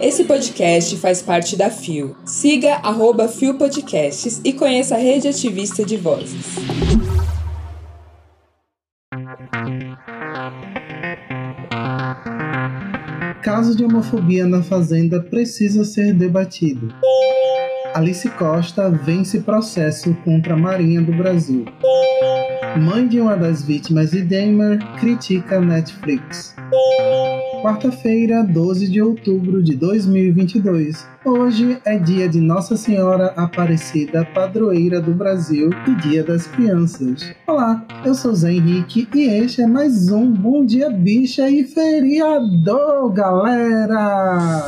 Esse podcast faz parte da FIO. Siga arroba FIO Podcasts e conheça a rede ativista de vozes. Caso de homofobia na Fazenda precisa ser debatido. Alice Costa vence processo contra a Marinha do Brasil. Mãe de uma das vítimas de Dahmer critica Netflix. Quarta-feira, 12 de outubro de 2022. Hoje é dia de Nossa Senhora Aparecida, padroeira do Brasil e Dia das Crianças. Olá, eu sou Zé Henrique e este é mais um Bom Dia Bicha e Feriador, galera!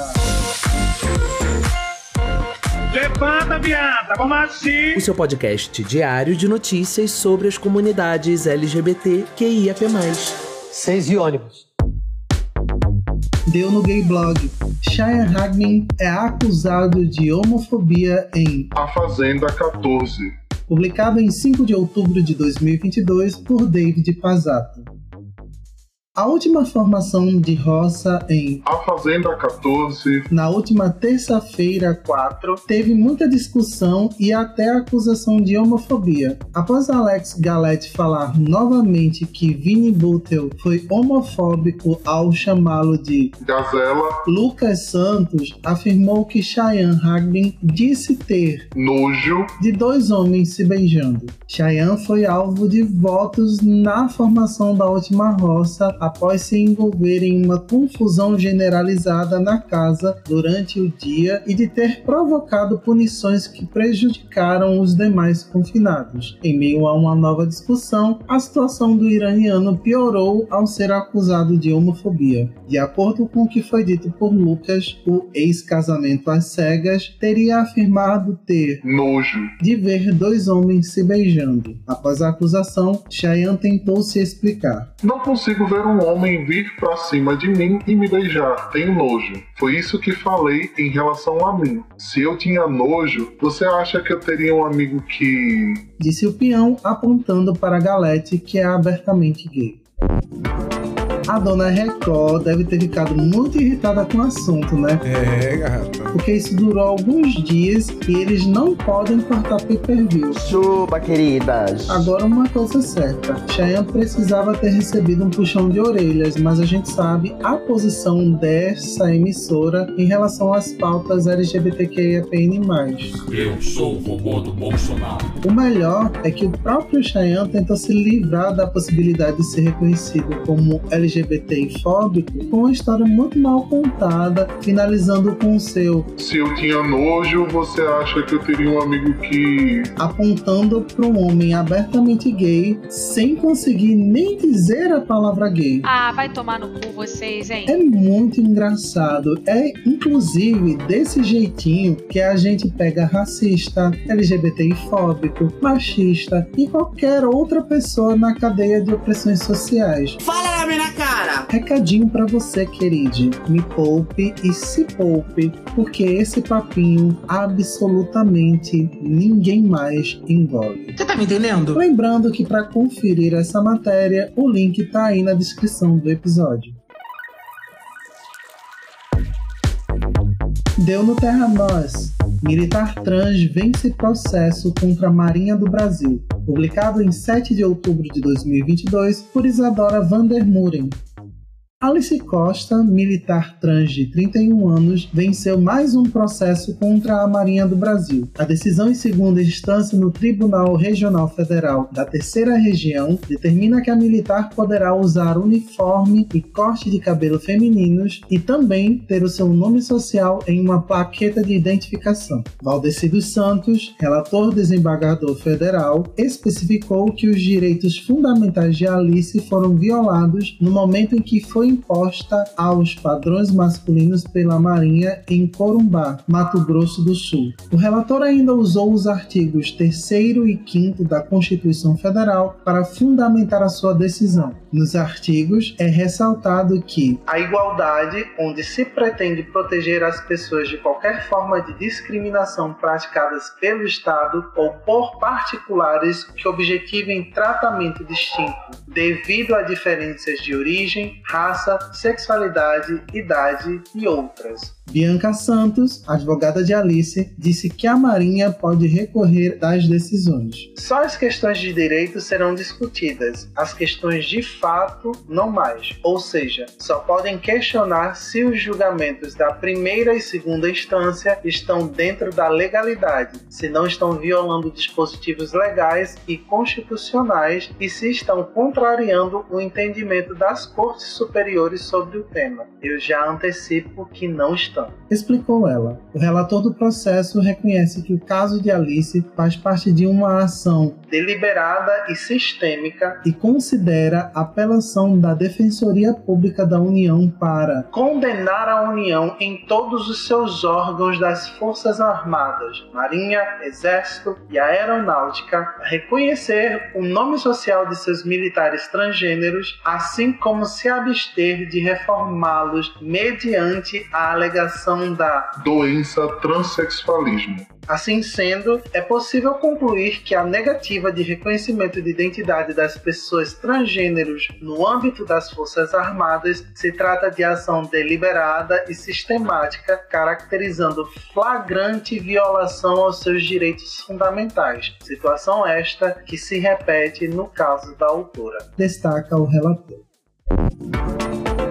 Levanta, viada, vamos assim! O seu podcast diário de notícias sobre as comunidades LGBT QIAP+. Seis e ônibus. Deu no gay blog. Cheyenne Hagman é acusado de homofobia em A Fazenda 14. Publicado em 5 de outubro de 2022 por David Pazato. A última formação de roça em A Fazenda 14. Na última terça-feira, 4, teve muita discussão e até acusação de homofobia. Após Alex Galete falar novamente que Vini Butel foi homofóbico ao chamá-lo de Gazela, Lucas Santos afirmou que Cheyenne Hagman disse ter nojo de dois homens se beijando. Cheyenne foi alvo de votos na formação da última roça após se envolver em uma confusão generalizada na casa durante o dia e de ter provocado punições que prejudicaram os demais confinados. Em meio a uma nova discussão, a situação do iraniano piorou ao ser acusado de homofobia. De acordo com o que foi dito por Lucas, o ex-casamento às cegas teria afirmado ter nojo de ver dois homens se beijando. Após a acusação, Cheyenne tentou se explicar. Não consigo ver um homem vir pra cima de mim e me beijar. Tenho nojo. Foi isso que falei em relação a mim. Se eu tinha nojo, você acha que eu teria um amigo que. Disse o peão apontando para Galete, que é abertamente gay. A dona Record deve ter ficado muito irritada com o assunto, né? É, gata. Porque isso durou alguns dias e eles não podem cortar pay-per-view. Chupa, queridas. Agora uma coisa é certa, Cheyenne precisava ter recebido um puxão de orelhas, mas a gente sabe a posição dessa emissora em relação às pautas LGBTQIAPN+. Eu sou o robô do Bolsonaro. O melhor é que o próprio Cheyenne tentou se livrar da possibilidade de ser reconhecido como LGBTI-fóbico com uma história muito mal contada, finalizando com o seu Se eu tinha nojo, você acha que eu teria um amigo que. apontando para um homem abertamente gay sem conseguir nem dizer a palavra gay. Ah, vai tomar no cu vocês, hein? É muito engraçado. É inclusive desse jeitinho que a gente pega racista, LGBTI-fóbico, machista e qualquer outra pessoa na cadeia de opressões sociais. Fala na minha cara! Recadinho pra você, querido. Me poupe e se poupe, porque esse papinho absolutamente ninguém mais envolve. Você tá me entendendo? Lembrando que para conferir essa matéria, o link tá aí na descrição do episódio. Deu no Terra Nós. Militar trans vence processo contra a Marinha do Brasil. Publicado em 7 de outubro de 2022 por Isadora Vandermuren. Alice Costa, militar trans de 31 anos, venceu mais um processo contra a Marinha do Brasil. A decisão em segunda instância no Tribunal Regional Federal da Terceira Região determina que a militar poderá usar uniforme e corte de cabelo femininos e também ter o seu nome social em uma plaqueta de identificação. Valdeci dos Santos, relator desembargador federal, especificou que os direitos fundamentais de Alice foram violados no momento em que foi imposta aos padrões masculinos pela Marinha em Corumbá, Mato Grosso do Sul. O relator ainda usou os artigos 3 e 5 da Constituição Federal para fundamentar a sua decisão. Nos artigos é ressaltado que a igualdade, onde se pretende proteger as pessoas de qualquer forma de discriminação praticadas pelo Estado ou por particulares que objetivem tratamento distinto devido a diferenças de origem, raça, raça, sexualidade, idade e outras. Bianca Santos, advogada de Alice, disse que a Marinha pode recorrer das decisões. Só as questões de direito serão discutidas, as questões de fato não mais. Ou seja, só podem questionar se os julgamentos da primeira e segunda instância estão dentro da legalidade, se não estão violando dispositivos legais e constitucionais e se estão contrariando o entendimento das cortes superiores sobre o tema. Eu já antecipo que não Explicou ela. O relator do processo reconhece que o caso de Alice faz parte de uma ação deliberada e sistêmica e considera a apelação da Defensoria Pública da União para condenar a União em todos os seus órgãos das Forças Armadas, Marinha, Exército e Aeronáutica, a reconhecer o nome social de seus militares transgêneros, assim como se abster de reformá-los mediante a alegação da doença transexualismo. Assim sendo, é possível concluir que a negativa de reconhecimento de identidade das pessoas transgêneros no âmbito das Forças Armadas se trata de ação deliberada e sistemática, caracterizando flagrante violação aos seus direitos fundamentais, situação esta que se repete no caso da autora. Destaca o relator.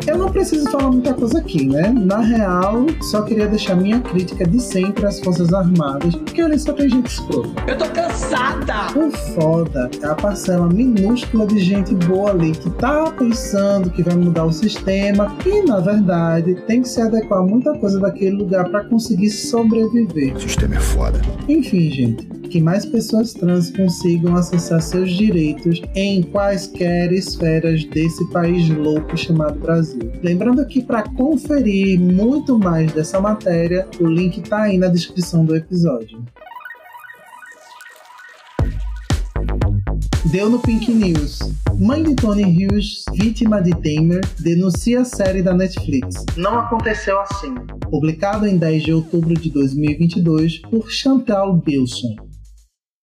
Eu não preciso falar muita coisa aqui, né? Na real, só queria deixar minha crítica de sempre às Forças Armadas, porque ali só tem gente escrota. Eu tô cansada! O foda é a parcela minúscula de gente boa ali que tá pensando que vai mudar o sistema e, na verdade, tem que se adequar a muita coisa daquele lugar para conseguir sobreviver. O sistema é foda. Enfim, gente, que mais pessoas trans consigam acessar seus direitos em quaisquer esferas desse país louco chamado Brasil. Lembrando que para conferir muito mais dessa matéria, o link está aí na descrição do episódio. Deu no Pink News. Mãe de Tony Hughes, vítima de Dahmer, denuncia a série da Netflix. Não aconteceu assim. Publicado em 10 de outubro de 2022 por Chantal Bilson.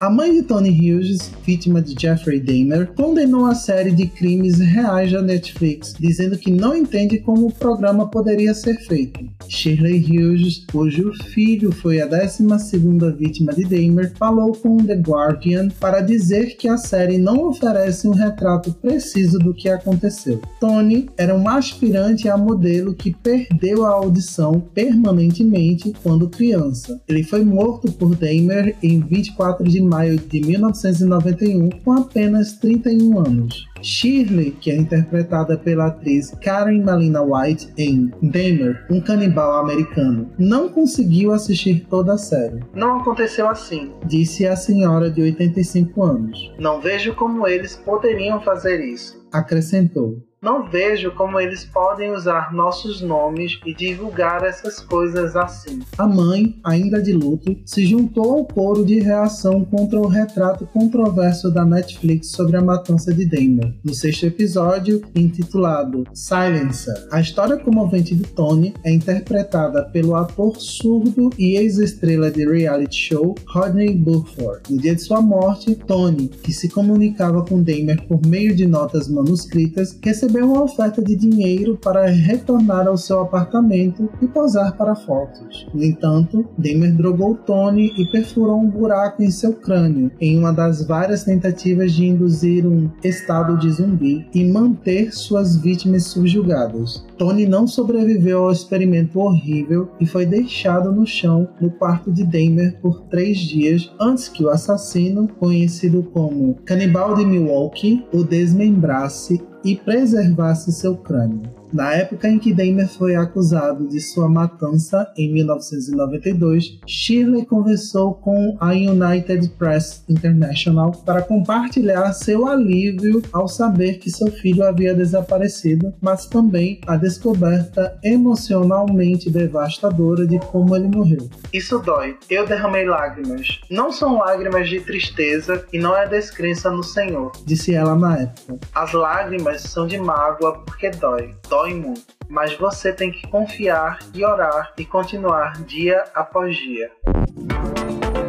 A mãe de Tony Hughes, vítima de Jeffrey Dahmer, condenou a série de crimes reais da Netflix, dizendo que não entende como o programa poderia ser feito. Shirley Hughes, cujo filho foi a 12ª vítima de Dahmer, falou com The Guardian para dizer que a série não oferece um retrato preciso do que aconteceu. Tony era um aspirante a modelo que perdeu a audição permanentemente quando criança. Ele foi morto por Dahmer em 24 de maio de 1991, com apenas 31 anos. Shirley, que é interpretada pela atriz Karen Malina White em Dahmer, um canibal americano, não conseguiu assistir toda a série. Não aconteceu assim, disse a senhora de 85 anos. Não vejo como eles poderiam fazer isso, acrescentou. Não vejo como eles podem usar nossos nomes e divulgar essas coisas assim. A mãe, ainda de luto, se juntou ao coro de reação contra o retrato controverso da Netflix sobre a matança de Damon. No sexto episódio, intitulado Silencer, a história comovente de Tony é interpretada pelo ator surdo e ex-estrela de reality show Rodney Burford. No dia de sua morte, Tony, que se comunicava com Damer por meio de notas manuscritas, recebeu recebeu uma oferta de dinheiro para retornar ao seu apartamento e posar para fotos. No entanto, Demer drogou Tony e perfurou um buraco em seu crânio, em uma das várias tentativas de induzir um estado de zumbi e manter suas vítimas subjugadas. Tony não sobreviveu ao experimento horrível e foi deixado no chão no quarto de Demer por três dias antes que o assassino, conhecido como Canibal de Milwaukee, o desmembrasse e preservasse seu crânio. Na época em que Dahmer foi acusado de sua matança, em 1992, Shirley conversou com a United Press International para compartilhar seu alívio ao saber que seu filho havia desaparecido, mas também a descoberta emocionalmente devastadora de como ele morreu. Isso dói. Eu derramei lágrimas. Não são lágrimas de tristeza e não é descrença no Senhor, disse ela na época. As lágrimas são de mágoa porque dói. Dói dói muito, mas você tem que confiar e orar e continuar dia após dia.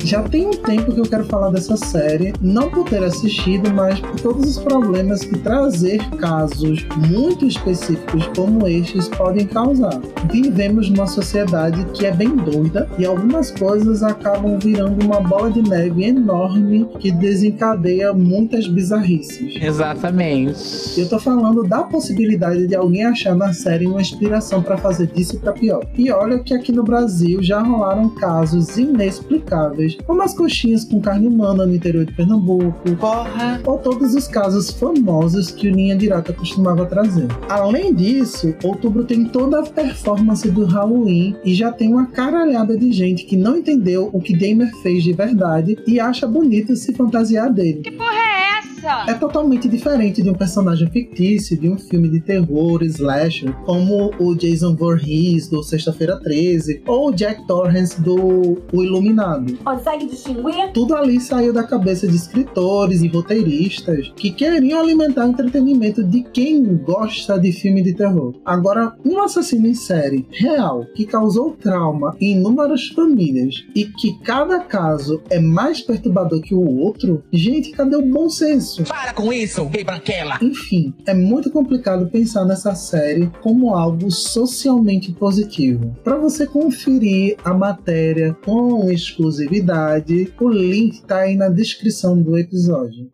Já tem um tempo que eu quero falar dessa série, não por ter assistido, mas por todos os problemas que trazer casos muito específicos como estes podem causar. Vivemos numa sociedade que é bem doida e algumas coisas acabam virando uma bola de neve enorme que desencadeia muitas bizarrices. Exatamente. Eu tô falando da possibilidade de alguém achar na série uma inspiração para fazer disso pra pior. E olha que aqui no Brasil já rolaram casos inexplicáveis, como as coxinhas com carne humana no interior de Pernambuco, Porra. ou todos os casos famosos que o Linha Direta costumava trazer. Além disso, outubro tem toda a performance do Halloween e já tem uma caralhada de gente que não entendeu o que Gamer fez de verdade e acha bonito se fantasiar dele. Que porra é essa? É totalmente diferente de um personagem fictício de um filme de terror, slasher, como o Jason Voorhees do Sexta-feira 13 ou o Jack Torrance do O Iluminado. Consegue distinguir? Tudo ali saiu da cabeça de escritores e roteiristas que queriam alimentar o entretenimento de quem gosta de filme de terror. Agora, um assassino em série real que causou trauma em inúmeras famílias e que cada caso é mais perturbador que o outro, gente, cadê o bom senso? Para com isso, gay branquela. Enfim, é muito complicado pensar nessa série como algo socialmente positivo. Para você conferir a matéria com exclusividade, o link tá aí na descrição do episódio.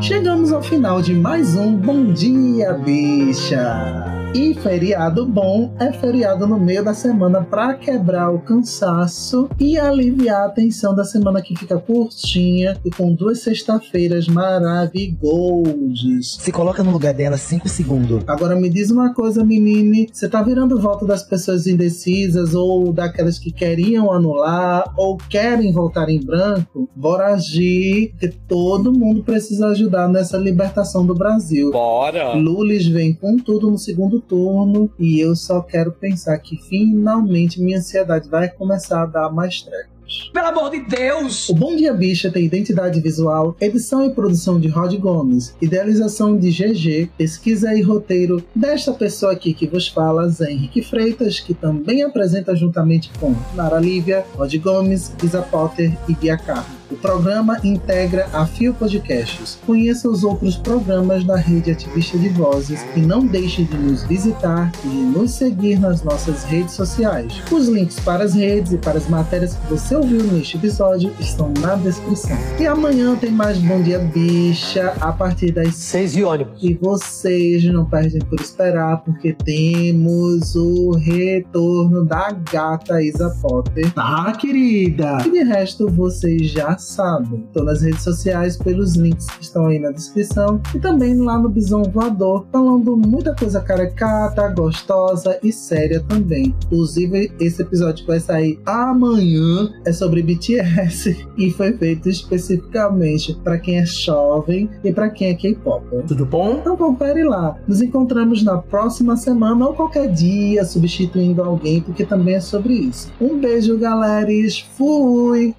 Chegamos ao final de mais um Bom Dia Bicha! E feriado bom é feriado no meio da semana para quebrar o cansaço e aliviar a tensão da semana que fica curtinha e com duas sexta-feiras maravilhosas. Se coloca no lugar dela 5 segundos. Agora me diz uma coisa, menine, você tá virando voto das pessoas indecisas ou daquelas que queriam anular ou querem voltar em branco? Bora agir, porque todo mundo precisa ajudar nessa libertação do Brasil. Bora. Lulis vem com tudo no segundo turno e eu só quero pensar que finalmente minha ansiedade vai começar a dar mais treco. Pelo amor de Deus. O Bom Dia Bicha tem identidade visual, edição e produção de Rod Gomes, idealização de GG, pesquisa e roteiro desta pessoa aqui que vos fala, Zé Henrique Freitas, que também apresenta juntamente com Nara Lívia, Rod Gomes, Isa Potter e Bia Carmo. O programa integra a Fio Podcasts. Conheça os outros programas da rede ativista de vozes e não deixe de nos visitar e de nos seguir nas nossas redes sociais. Os links para as redes e para as matérias que você ouviu neste episódio estão na descrição. E amanhã tem mais Bom Dia Bicha a partir das 6 e ônibus. e vocês não perdem por esperar, porque temos o retorno da gata Isa Potter. Tá, querida? E de resto, vocês já sabem. Tô nas redes sociais pelos links que estão aí na descrição. E também lá no Bison Voador, falando muita coisa caricata, gostosa e séria também. Inclusive, esse episódio vai sair amanhã é sobre BTS e foi feito especificamente para quem é jovem e para quem é K-pop. Tudo bom? Então confere lá. Nos encontramos na próxima semana ou qualquer dia, substituindo alguém, porque também é sobre isso. Um beijo, galera. Fui!